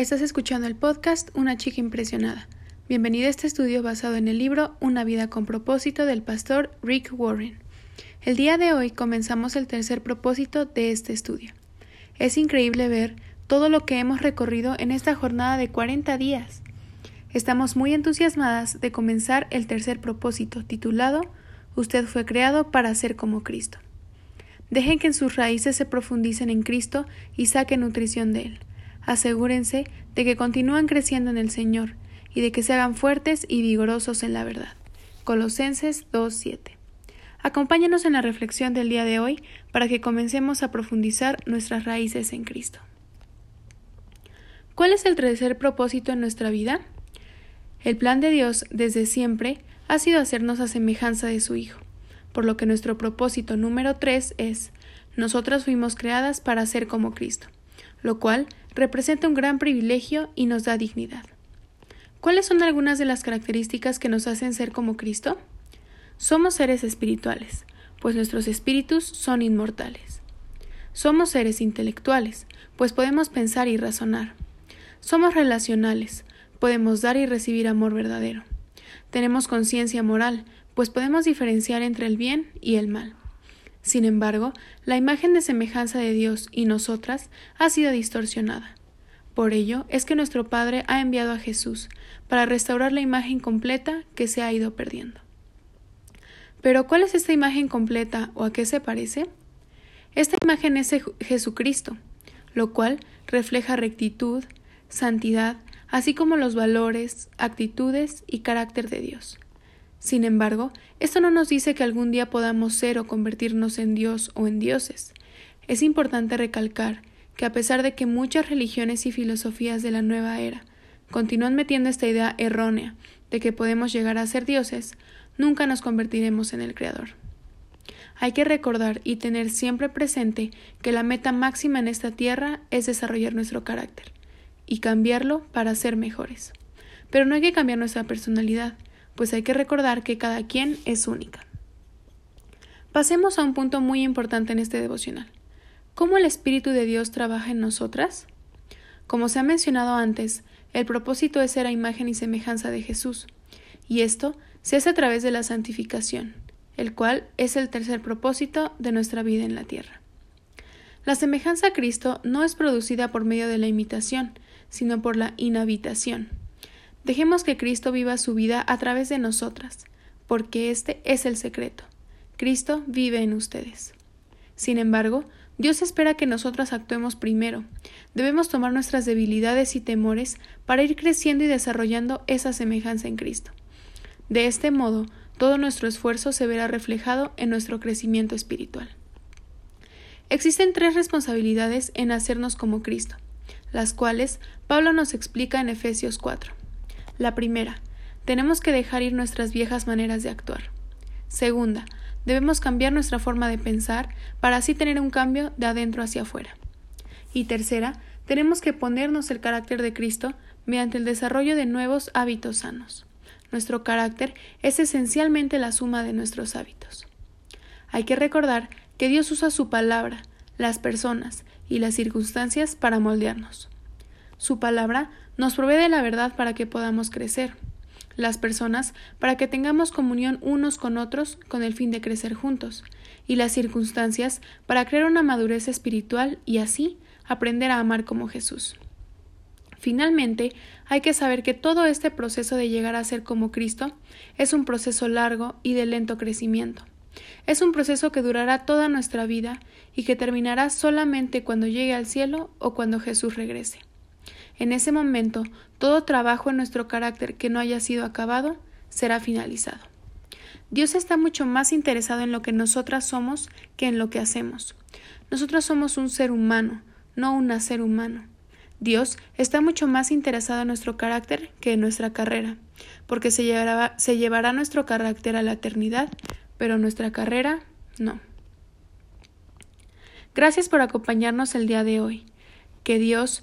Estás escuchando el podcast Una chica impresionada. Bienvenida a este estudio basado en el libro Una vida con propósito del pastor Rick Warren. El día de hoy comenzamos el tercer propósito de este estudio. Es increíble ver todo lo que hemos recorrido en esta jornada de 40 días. Estamos muy entusiasmadas de comenzar el tercer propósito titulado Usted fue creado para ser como Cristo. Dejen que en sus raíces se profundicen en Cristo y saquen nutrición de Él. Asegúrense de que continúan creciendo en el Señor y de que se hagan fuertes y vigorosos en la verdad. Colosenses 2.7. Acompáñanos en la reflexión del día de hoy para que comencemos a profundizar nuestras raíces en Cristo. ¿Cuál es el tercer propósito en nuestra vida? El plan de Dios desde siempre ha sido hacernos a semejanza de su Hijo, por lo que nuestro propósito número 3 es nosotras fuimos creadas para ser como Cristo, lo cual representa un gran privilegio y nos da dignidad. ¿Cuáles son algunas de las características que nos hacen ser como Cristo? Somos seres espirituales, pues nuestros espíritus son inmortales. Somos seres intelectuales, pues podemos pensar y razonar. Somos relacionales, podemos dar y recibir amor verdadero. Tenemos conciencia moral, pues podemos diferenciar entre el bien y el mal. Sin embargo, la imagen de semejanza de Dios y nosotras ha sido distorsionada. Por ello es que nuestro Padre ha enviado a Jesús para restaurar la imagen completa que se ha ido perdiendo. Pero ¿cuál es esta imagen completa o a qué se parece? Esta imagen es Jesucristo, lo cual refleja rectitud, santidad, así como los valores, actitudes y carácter de Dios. Sin embargo, esto no nos dice que algún día podamos ser o convertirnos en Dios o en dioses. Es importante recalcar que a pesar de que muchas religiones y filosofías de la nueva era continúan metiendo esta idea errónea de que podemos llegar a ser dioses, nunca nos convertiremos en el Creador. Hay que recordar y tener siempre presente que la meta máxima en esta tierra es desarrollar nuestro carácter y cambiarlo para ser mejores. Pero no hay que cambiar nuestra personalidad, pues hay que recordar que cada quien es única. Pasemos a un punto muy importante en este devocional. ¿Cómo el Espíritu de Dios trabaja en nosotras? Como se ha mencionado antes, el propósito es ser a imagen y semejanza de Jesús, y esto se hace a través de la santificación, el cual es el tercer propósito de nuestra vida en la tierra. La semejanza a Cristo no es producida por medio de la imitación, sino por la inhabitación. Dejemos que Cristo viva su vida a través de nosotras, porque este es el secreto. Cristo vive en ustedes. Sin embargo, Dios espera que nosotras actuemos primero. Debemos tomar nuestras debilidades y temores para ir creciendo y desarrollando esa semejanza en Cristo. De este modo, todo nuestro esfuerzo se verá reflejado en nuestro crecimiento espiritual. Existen tres responsabilidades en hacernos como Cristo, las cuales Pablo nos explica en Efesios 4. La primera, tenemos que dejar ir nuestras viejas maneras de actuar. Segunda, debemos cambiar nuestra forma de pensar para así tener un cambio de adentro hacia afuera. Y tercera, tenemos que ponernos el carácter de Cristo mediante el desarrollo de nuevos hábitos sanos. Nuestro carácter es esencialmente la suma de nuestros hábitos. Hay que recordar que Dios usa su palabra, las personas y las circunstancias para moldearnos. Su palabra nos provee de la verdad para que podamos crecer. Las personas para que tengamos comunión unos con otros con el fin de crecer juntos. Y las circunstancias para crear una madurez espiritual y así aprender a amar como Jesús. Finalmente, hay que saber que todo este proceso de llegar a ser como Cristo es un proceso largo y de lento crecimiento. Es un proceso que durará toda nuestra vida y que terminará solamente cuando llegue al cielo o cuando Jesús regrese. En ese momento, todo trabajo en nuestro carácter que no haya sido acabado será finalizado. Dios está mucho más interesado en lo que nosotras somos que en lo que hacemos. Nosotras somos un ser humano, no un ser humano. Dios está mucho más interesado en nuestro carácter que en nuestra carrera, porque se llevará, se llevará nuestro carácter a la eternidad, pero nuestra carrera no. Gracias por acompañarnos el día de hoy. Que Dios